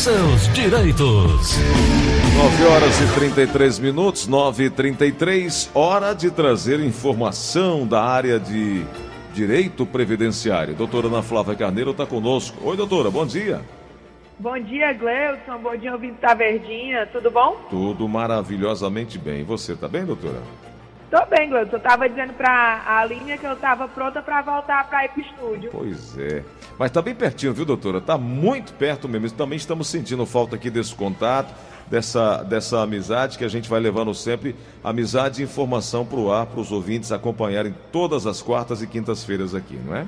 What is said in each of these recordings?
seus direitos. 9 horas e 33 minutos, 9 e 33 hora de trazer informação da área de direito previdenciário. Doutora Ana Flávia Carneiro está conosco. Oi, doutora, bom dia. Bom dia, Gleudson. Bom dia, ouvinte da Verdinha. Tudo bom? Tudo maravilhosamente bem. E você, tá bem, doutora? Tô bem, Gleudson. Eu tava dizendo pra Aline que eu tava pronta para voltar para ir pro estúdio. Pois é. Mas tá bem pertinho, viu, doutora? Tá muito perto mesmo. Também estamos sentindo falta aqui desse contato, dessa, dessa amizade que a gente vai levando sempre. Amizade e informação pro ar, para os ouvintes acompanharem todas as quartas e quintas-feiras aqui, não é?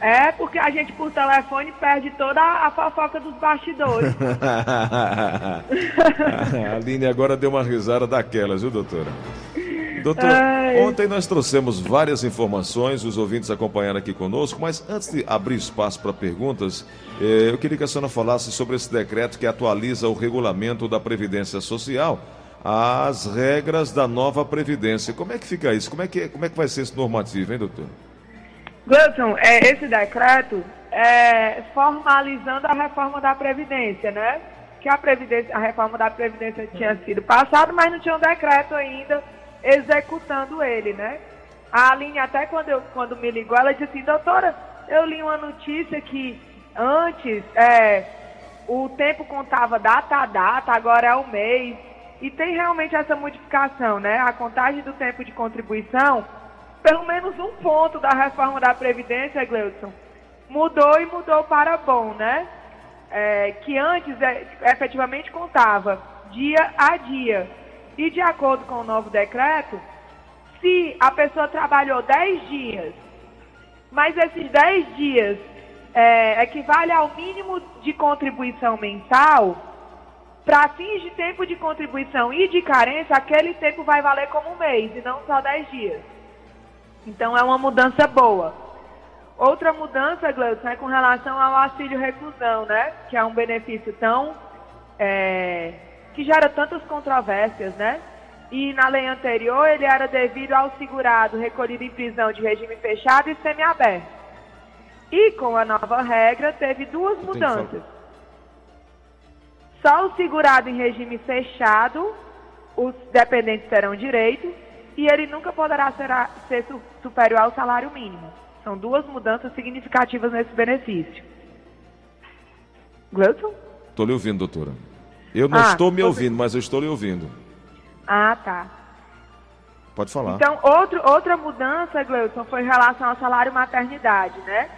É, porque a gente por telefone perde toda a fofoca dos bastidores. a Aline agora deu uma risada daquelas, viu, doutora? Doutor, Ai. ontem nós trouxemos várias informações, os ouvintes acompanharam aqui conosco, mas antes de abrir espaço para perguntas, eh, eu queria que a senhora falasse sobre esse decreto que atualiza o regulamento da Previdência Social às regras da nova Previdência. Como é que fica isso? Como é que, como é que vai ser esse normativo, hein, doutor? Gleudson, é, esse decreto é formalizando a reforma da Previdência, né? Que a, Previdência, a reforma da Previdência tinha sido passada, mas não tinha um decreto ainda executando ele, né? A Aline, até quando, eu, quando me ligou, ela disse assim, doutora, eu li uma notícia que antes é, o tempo contava data a data, agora é o mês. E tem realmente essa modificação, né? A contagem do tempo de contribuição, pelo menos um ponto da reforma da Previdência, Gleudson, mudou e mudou para bom, né? É, que antes é, efetivamente contava dia a dia. E de acordo com o novo decreto, se a pessoa trabalhou 10 dias, mas esses 10 dias é, equivale ao mínimo de contribuição mensal, para fins de tempo de contribuição e de carência, aquele tempo vai valer como um mês e não só 10 dias. Então é uma mudança boa. Outra mudança, Gleudson, é com relação ao auxílio reclusão, né? Que é um benefício tão é, que gera tantas controvérsias, né? E na lei anterior ele era devido ao segurado recolhido em prisão de regime fechado e semiaberto. E com a nova regra teve duas mudanças. Só o segurado em regime fechado, os dependentes terão direito, e ele nunca poderá ser, a, ser superior ao salário mínimo. São duas mudanças significativas nesse benefício. Gleudson? Estou lhe ouvindo, doutora. Eu não ah, estou me ouvindo, mas eu estou lhe ouvindo. Ah, tá. Pode falar. Então, outro, outra mudança, Gleudson, foi em relação ao salário maternidade, né?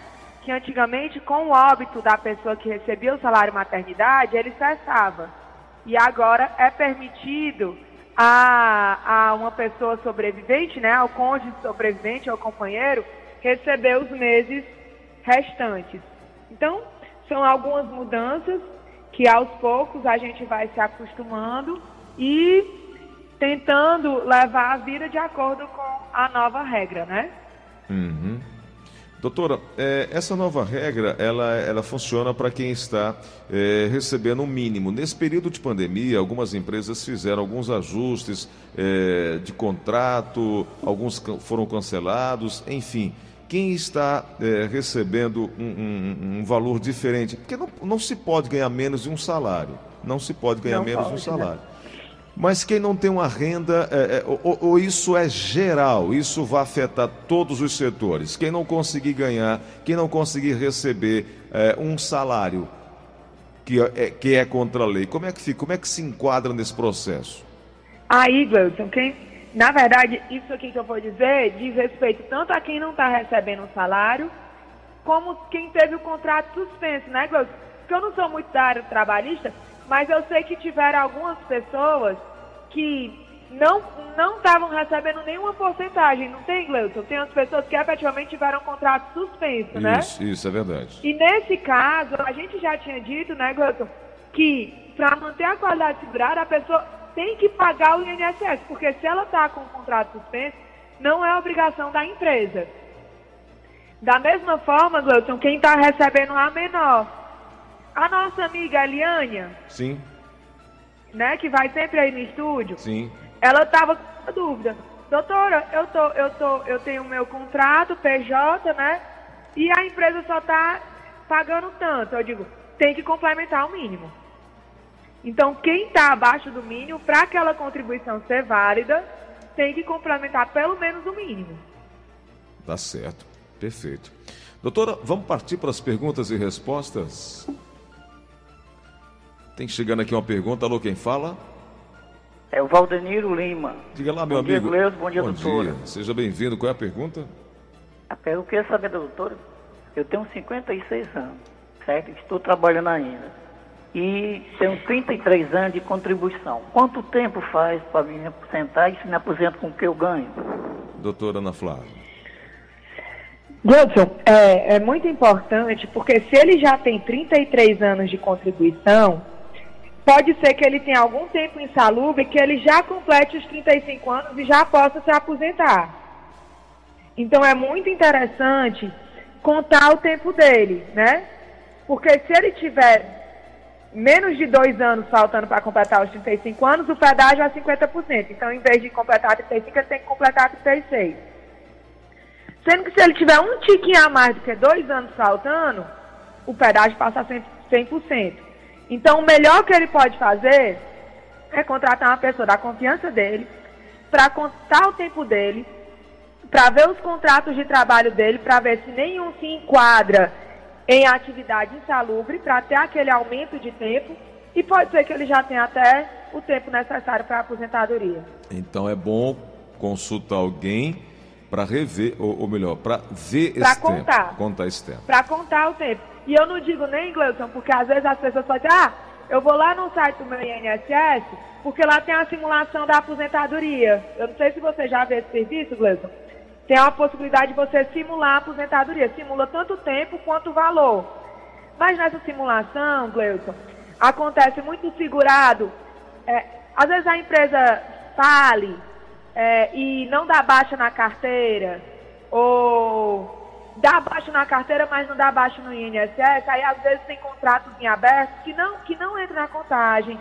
Que antigamente, com o óbito da pessoa que recebia o salário maternidade, ele cessava. E agora é permitido a, a uma pessoa sobrevivente, né? Ao cônjuge sobrevivente, ao companheiro, receber os meses restantes. Então, são algumas mudanças que aos poucos a gente vai se acostumando e tentando levar a vida de acordo com a nova regra, né? Uhum. Doutora, é, essa nova regra, ela, ela funciona para quem está é, recebendo o um mínimo. Nesse período de pandemia, algumas empresas fizeram alguns ajustes é, de contrato, alguns foram cancelados, enfim quem está é, recebendo um, um, um, valor diferente, porque não, não se pode ganhar menos de um salário, não se pode ganhar não menos pode, de um né? salário. Né? Mas quem não tem uma renda, é, é, ou, ou, isso é geral, isso vai afetar todos os setores. Quem não conseguir ganhar, quem não conseguir receber é, um salário que é, que é contra a lei, como é que fica? Como é que se enquadra nesse processo? Aí, Gleuton, quem na verdade, isso aqui que eu vou dizer diz respeito tanto a quem não está recebendo o salário, como quem teve o contrato suspenso, né, Glaucio? Porque eu não sou muito da área trabalhista, mas eu sei que tiveram algumas pessoas que não não estavam recebendo nenhuma porcentagem, não tem, Gleuton? Tem as pessoas que efetivamente tiveram contrato suspenso, né? Isso, isso é verdade. E nesse caso, a gente já tinha dito, né, Gleuton, que para manter a qualidade segurada, a pessoa tem que pagar o INSS, porque se ela está com o contrato suspenso, não é obrigação da empresa. Da mesma forma, Gleuton, quem está recebendo a menor, a nossa amiga Eliânia, Sim. Né, que vai sempre aí no estúdio, Sim. ela estava com dúvida. Doutora, eu, tô, eu, tô, eu tenho o meu contrato, PJ, né? E a empresa só está pagando tanto. Eu digo, tem que complementar o mínimo. Então, quem está abaixo do mínimo, para aquela contribuição ser válida, tem que complementar pelo menos o mínimo. Tá certo. Perfeito. Doutora, vamos partir para as perguntas e respostas? Tem chegando aqui uma pergunta. Alô, quem fala? É o Valdeniro Lima. Diga lá, meu bom amigo. Dia, Gleus, bom dia, bom doutora. Dia. Seja bem-vindo. Qual é a pergunta? A pergunta, eu queria saber da doutora. Eu tenho 56 anos, certo? Estou trabalhando ainda. E tenho 33 anos de contribuição. Quanto tempo faz para me aposentar e se me aposento com o que eu ganho? Doutora Ana Flávia. Gilson, é, é muito importante porque se ele já tem 33 anos de contribuição, pode ser que ele tenha algum tempo insalubre que ele já complete os 35 anos e já possa se aposentar. Então é muito interessante contar o tempo dele, né? Porque se ele tiver menos de dois anos faltando para completar os 35 anos, o pedágio é 50%. Então, em vez de completar 35, ele tem que completar 36. Sendo que se ele tiver um tiquinho a mais do que dois anos faltando, o pedágio passa a 100%. Então, o melhor que ele pode fazer é contratar uma pessoa da confiança dele, para contar o tempo dele, para ver os contratos de trabalho dele, para ver se nenhum se enquadra em atividade insalubre, para ter aquele aumento de tempo, e pode ser que ele já tenha até o tempo necessário para a aposentadoria. Então, é bom consultar alguém para rever, ou, ou melhor, para ver pra esse contar. tempo. Contar esse tempo. Para contar o tempo. E eu não digo nem, Gleison, porque às vezes as pessoas falam assim, ah, eu vou lá no site do meu INSS, porque lá tem a simulação da aposentadoria. Eu não sei se você já vê esse serviço, Gleison. Tem a possibilidade de você simular a aposentadoria. Simula tanto tempo quanto o valor. Mas nessa simulação, Gleison, acontece muito segurado. É, às vezes a empresa fale é, e não dá baixa na carteira, ou dá baixa na carteira, mas não dá baixa no INSS, aí às vezes tem contratos em aberto que não, que não entra na contagem.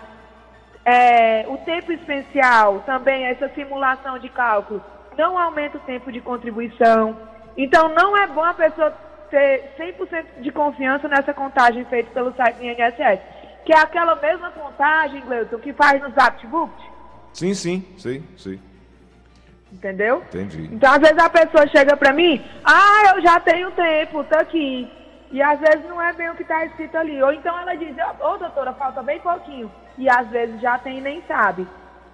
É, o tempo especial, também essa simulação de cálculo, não aumenta o tempo de contribuição. Então não é bom a pessoa ter 100% de confiança nessa contagem feita pelo site do INSS, que é aquela mesma contagem, Gleuton, que faz no ZaptBook. Sim, sim, sim, sim. Entendeu? Entendi. Então, às vezes a pessoa chega pra mim, ah, eu já tenho tempo, tô aqui. E às vezes não é bem o que está escrito ali. Ou então ela diz, ô oh, doutora, falta bem pouquinho. E às vezes já tem e nem sabe.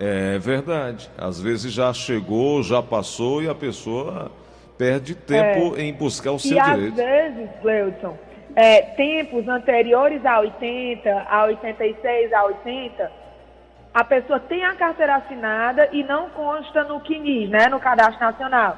É verdade. Às vezes já chegou, já passou e a pessoa perde tempo É. em buscar o seu E direito. às vezes, Gleudson, é, tempos anteriores a 80, a 86, a 80, a pessoa tem a carteira assinada e não consta no CNIS, né, no Cadastro Nacional.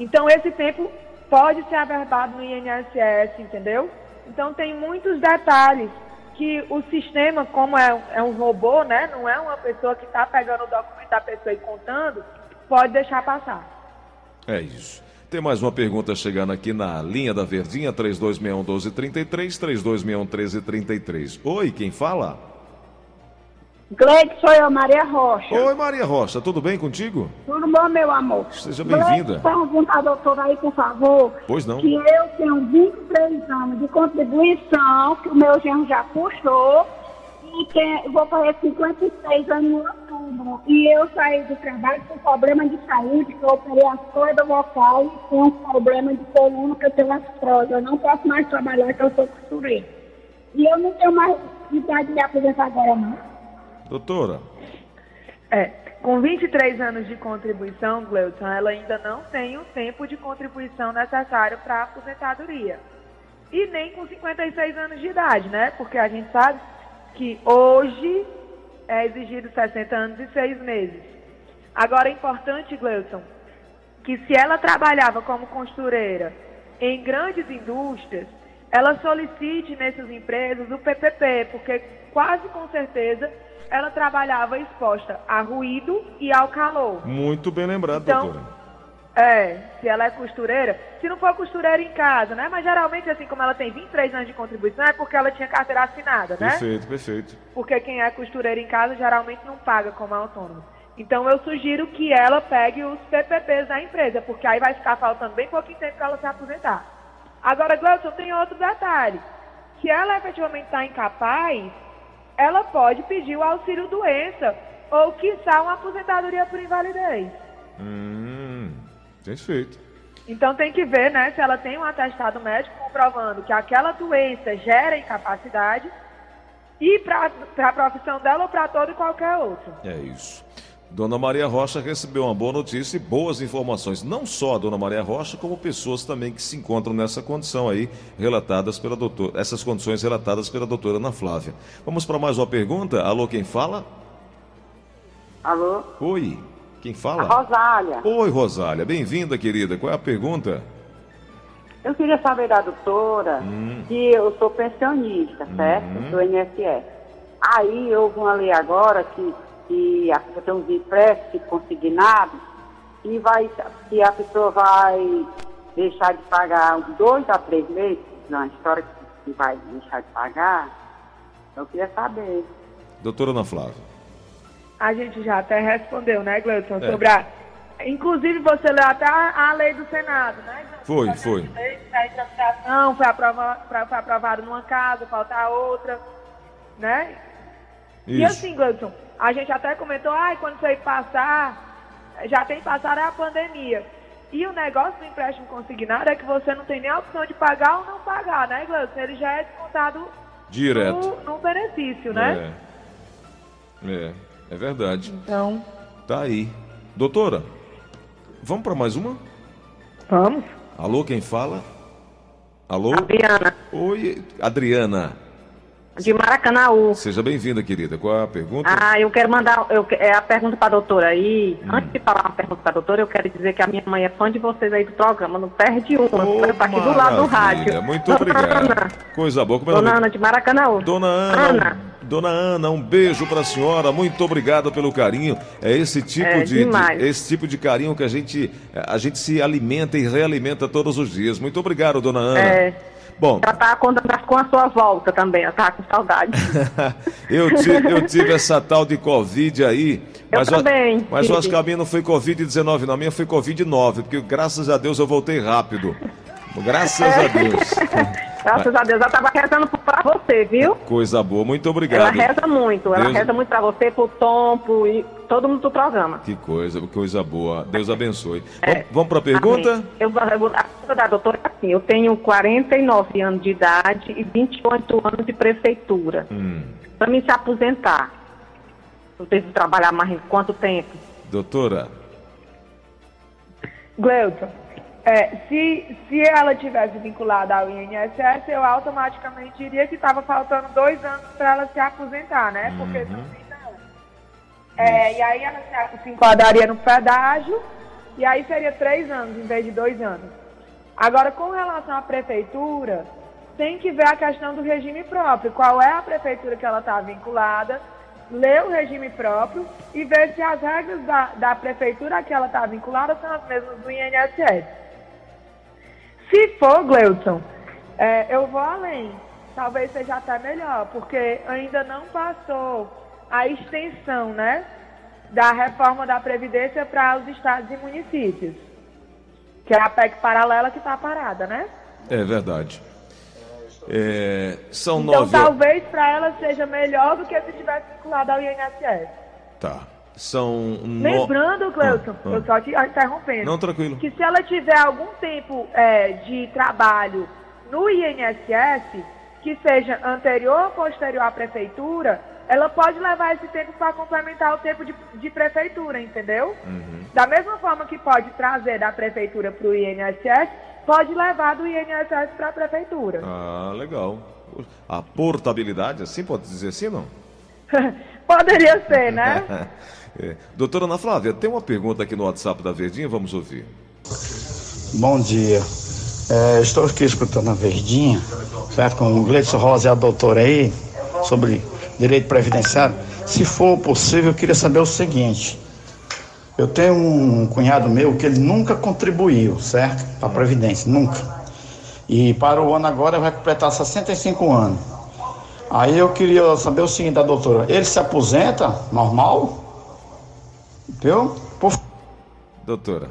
Então, esse tempo pode ser averbado no INSS, entendeu? Então, tem muitos detalhes que o sistema, como é, é um robô, né, não é uma pessoa que está pegando o documento da pessoa e contando, pode deixar passar. É isso. Tem mais uma pergunta chegando aqui na linha da Verdinha, 3261-1233, 3261-1333. Oi, quem fala? Gleide, sou eu, Maria Rocha. Oi, Maria Rocha, tudo bem contigo? Tudo bom, meu amor? Seja bem-vinda. Pergunta à doutora aí, por favor. Pois não. Que eu tenho 23 anos de contribuição, que o meu genro já puxou, e tem, vou fazer 56 anos em outubro. E eu saí do trabalho com problema de saúde, que eu operei as cordas vocais e tenho um problema de coluna, que eu tenho artrose. Eu não posso mais trabalhar, que eu sou costureira. E eu não tenho mais idade de me aposentar agora, não. Doutora, É, com 23 anos de contribuição, Gleudson, ela ainda não tem o tempo de contribuição necessário para a aposentadoria. E nem com 56 anos de idade, né? Porque a gente sabe que hoje é exigido 60 anos e 6 meses. Agora é importante, Gleudson, que se ela trabalhava como costureira em grandes indústrias, ela solicite nessas empresas o PPP, porque quase com certeza ela trabalhava exposta a ruído e ao calor. muito bem lembrado, Então, doutora. É, se ela é costureira, se não for costureira em casa, né? Mas geralmente, assim, como ela tem 23 anos de contribuição, é porque ela tinha carteira assinada, né? Perfeito, perfeito. Porque quem é costureira em casa geralmente não paga como autônomo. Então eu sugiro que ela pegue os PPPs da empresa, porque aí vai ficar faltando bem pouquinho tempo para ela se aposentar. Agora, Gleuson, tem outro detalhe. Se ela efetivamente está incapaz, ela pode pedir o auxílio doença ou, quiçá, uma aposentadoria por invalidez. Hum, perfeito. Então tem que ver, né, se ela tem um atestado médico comprovando que aquela doença gera incapacidade e para a profissão dela ou para todo e qualquer outro. É isso. Dona Maria Rocha recebeu uma boa notícia e boas informações, não só a Dona Maria Rocha, como pessoas também que se encontram nessa condição aí, relatadas pela doutora, essas condições relatadas pela doutora Ana Flávia. Vamos para mais uma pergunta? Alô, quem fala? Alô? Oi, quem fala? A Rosália. Oi, Rosália, bem-vinda, querida. Qual é a pergunta? Eu queria saber da doutora Hum. que eu sou pensionista, certo? Uhum. Do INSS. Aí houve uma lei agora que, que a pessoa tem uns empréstimos consignados e vai, que a pessoa vai deixar de pagar dois a três meses, na história que vai deixar de pagar. Eu queria saber. Doutora Ana Flávia. A gente já até respondeu, né, Gleudson, É. sobre a... Inclusive, você leu até a, a lei do Senado, né? Gleudson? Foi, Projeto foi. lei tramitação, foi, aprova, pra- foi aprovado numa casa, falta a outra, né? E Isso. assim, Gleudson, a gente até comentou, ai, quando isso aí passar, já tem passado é a pandemia. E o negócio do empréstimo consignado é que você não tem nem a opção de pagar ou não pagar, né, Gleudson? Ele já é descontado Direto. no, no benefício, né? É. É, é verdade. Então, Tá aí. Doutora, vamos para mais uma? vamos. Alô, quem fala? Alô? Adriana, Oi, Adriana. De Maracanaú. Seja bem-vinda, querida. Qual a pergunta? Ah, eu quero mandar eu, é, a pergunta para a doutora aí. Hum. Antes de falar uma pergunta para a doutora, eu quero dizer que a minha mãe é fã de vocês aí do programa. Não perde uma. Ela tá aqui do lado do rádio. Muito obrigado. Coisa boa. Como é Dona? Ana de Maracanaú. Dona Ana, Ana. Dona Ana, um beijo para a senhora. Muito obrigado pelo carinho. É esse tipo É, de, de- esse tipo de carinho que a gente a gente se alimenta e realimenta todos os dias. Muito obrigado, Dona Ana. É. Bom, Ela tá contando com a sua volta também. Ela tá com saudade. eu, tive, eu tive essa tal de Covid aí. Eu mas também mas tive. que a minha não foi Covid-19, não. A minha foi Covid-9, porque graças a Deus eu voltei rápido. Graças a Deus. Graças a Deus. Ela tava rezando pra você, viu? Coisa boa. Muito Ela obrigado. reza muito. Ela Deus- reza muito pra você, pro Tom, pro e todo mundo do programa. Que coisa, que coisa boa. Deus abençoe. É. Vamos, vamos para a pergunta? Amém. Eu, eu, a pergunta da doutora é assim, eu tenho 49 anos de idade e 28 anos de prefeitura. Hum. Para me se aposentar, eu devo trabalhar mais em quanto tempo? Doutora, Gleuton, é, se, se ela tivesse vinculada ao INSS, eu automaticamente diria que estava faltando dois anos para ela se aposentar, né? Porque são 30 anos. É, e aí ela se, se enquadraria no pedágio, e aí seria três anos em vez de dois anos. Agora, com relação à prefeitura, tem que ver a questão do regime próprio. Qual é a prefeitura que ela está vinculada, ler o regime próprio e ver se as regras da, da prefeitura a que ela está vinculada são as mesmas do INSS. Se for, Gleuton, é, eu vou além. Talvez seja até melhor, porque ainda não passou a extensão, né, da reforma da Previdência para os estados e municípios. Que é a PEC paralela que está parada, né? é verdade. É, são Então nove. talvez para ela seja melhor do que se tivesse vinculado ao INSS. Tá. São. no- Lembrando, Cleuton, Ah, ah. eu só te interrompendo. Não, tranquilo. que se ela tiver algum tempo é, de trabalho no INSS, que seja anterior ou posterior à prefeitura, ela pode levar esse tempo para complementar o tempo de, de prefeitura, entendeu? Uhum. Da mesma forma que pode trazer da prefeitura para o INSS, pode levar do INSS para a prefeitura. Ah, legal. A portabilidade, assim pode dizer assim, não? Poderia ser, né? É. Doutora Ana Flávia, tem uma pergunta aqui no WhatsApp da Verdinha, vamos ouvir. Bom dia. É, estou aqui escutando a Verdinha, certo? Com o Gleison Rosa e a doutora aí, sobre direito previdenciário. Se for possível, eu queria saber o seguinte. Eu tenho um cunhado meu que ele nunca contribuiu, certo? Para a Previdência, nunca. E para o ano agora vai completar 65 anos. Aí eu queria saber o seguinte da doutora, ele se aposenta normal? Viu? Por Doutora.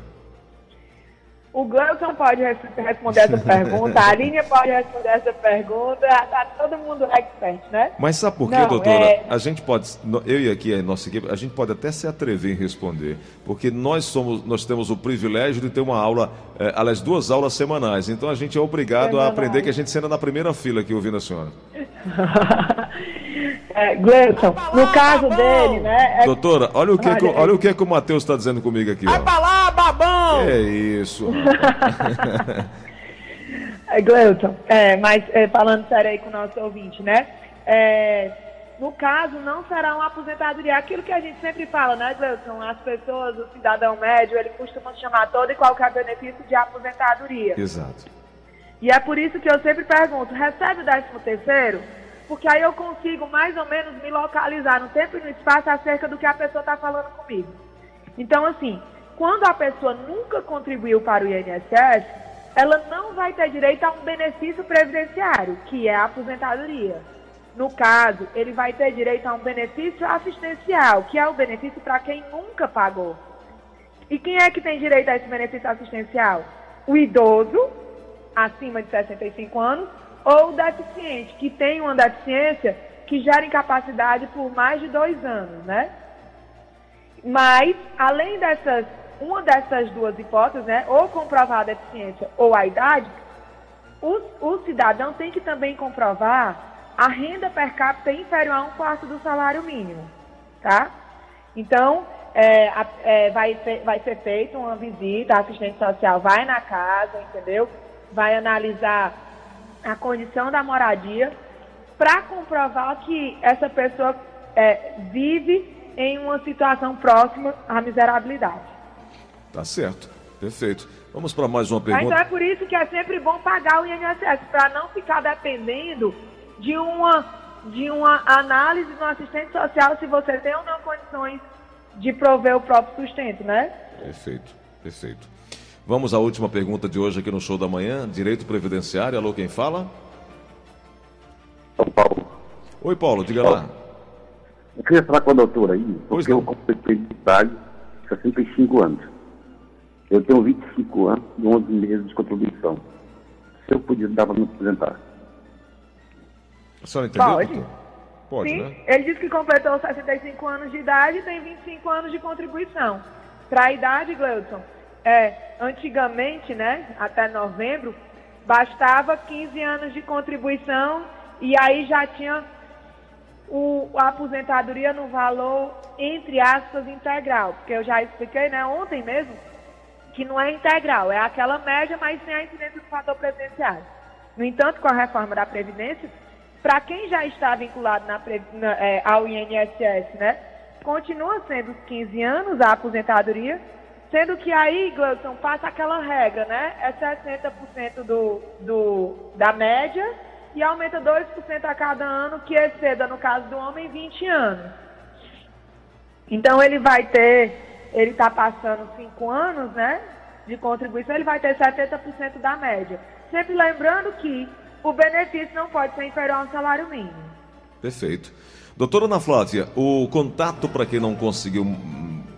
o Gleuton pode res- responder essa pergunta, a Aline pode responder essa pergunta, tá todo mundo expert, né? Mas sabe por quê, Não, doutora? é- A gente pode, eu e aqui a nossa equipe, a gente pode até se atrever em responder, porque nós somos, nós temos o privilégio de ter uma aula, eh, aliás, duas aulas semanais. Então a gente é obrigado a aprender que a gente senta na primeira fila aqui ouvindo a senhora. É, Gleuton, no caso dele, né? é- Doutora, olha o que, que, Olha, o que, que o Matheus está dizendo comigo aqui. Vai Ó. pra lá, babão! É isso. É, Gleuton, é, mas é, falando sério aí com o nosso ouvinte, né? É, no caso, não será uma aposentadoria. Aquilo que a gente sempre fala, né, Gleuton? As pessoas, o cidadão médio, ele costuma chamar todo e qualquer benefício de aposentadoria. Exato. E é por isso que eu sempre pergunto, recebe o décimo terceiro? Porque aí eu consigo mais ou menos me localizar no tempo e no espaço acerca do que a pessoa está falando comigo. Então, assim, quando a pessoa nunca contribuiu para o INSS, ela não vai ter direito a um benefício previdenciário, que é a aposentadoria. No caso, ele vai ter direito a um benefício assistencial, que é o benefício para quem nunca pagou. E quem é que tem direito a esse benefício assistencial? O idoso, acima de 65 anos, ou deficiente, que tem uma deficiência que gera incapacidade por mais de dois anos, né? Mas, além dessas, uma dessas duas hipóteses, né, ou comprovar a deficiência ou a idade, o, o cidadão tem que também comprovar a renda per capita inferior a um quarto do salário mínimo, tá? Então, é, é, vai, vai ser feita uma visita, a assistente social vai na casa, entendeu? Vai analisar a condição da moradia para comprovar que essa pessoa é, vive em uma situação próxima à miserabilidade. Tá certo. Perfeito. Vamos para mais uma Então pergunta. é por isso que é sempre bom pagar o INSS, para não ficar dependendo de uma, de uma análise do assistente social se você tem ou não condições de prover o próprio sustento, né? Perfeito, perfeito. Vamos à última pergunta de hoje aqui no Show da Manhã. Direito Previdenciário. Alô, quem fala? São Paulo. Oi, Paulo, diga lá. Eu queria falar com a doutora aí, Pois porque eu completei de idade 65 anos. Eu tenho 25 anos e 11 meses de contribuição. Se eu podia dar para me apresentar. A senhora entendeu? Pode. doutor? Pode, Sim, né? ele disse que completou 65 anos de idade e tem 25 anos de contribuição. Para a idade, Gleudson, é, antigamente, né, até novembro, bastava 15 anos de contribuição e aí já tinha o, a aposentadoria no valor, entre aspas, integral. Porque eu já expliquei, né, ontem mesmo, que não é integral, é aquela média, mas sem a incidência do fator previdenciário. No entanto, com a reforma da Previdência, para quem já está vinculado na, na, é, ao INSS, né, continua sendo os 15 anos a aposentadoria, sendo que aí, Gleudson, passa aquela regra, né, é 60% do, do, da média e aumenta 2% a cada ano, que exceda, no caso do homem, 20 anos. Então ele vai ter, ele está passando 5 anos, né, de contribuição, ele vai ter 70% da média. Sempre lembrando que o benefício não pode ser inferior ao salário mínimo. Perfeito. Doutora Ana Flávia, o contato para quem não conseguiu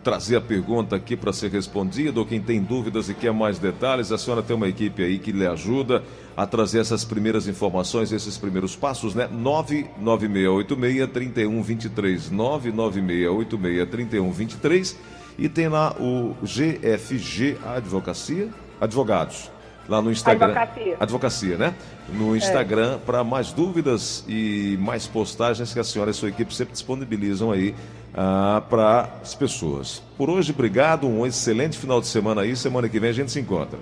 trazer a pergunta aqui para ser respondida, ou quem tem dúvidas e quer mais detalhes, a senhora tem uma equipe aí que lhe ajuda a trazer essas primeiras informações, esses primeiros passos, né? 99686-3123, 99686-3123 e tem lá o GFG Advocacia, Advogados, lá no Instagram. Advocacia. Advocacia, né? No Instagram, para mais dúvidas e mais postagens que a senhora e sua equipe sempre disponibilizam aí para as pessoas. Por hoje, obrigado, um excelente final de semana aí. Semana que vem a gente se encontra.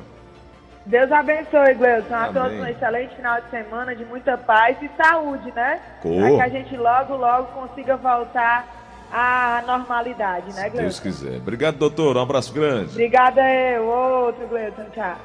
Deus abençoe, Gleudson. A todos um excelente final de semana, de muita paz e saúde, né? Cor. Para que a gente logo, logo consiga voltar à normalidade, né, Se Deus quiser. Obrigado, doutor. Um abraço grande. Obrigada, eu. Outro, Gleudson. Tchau.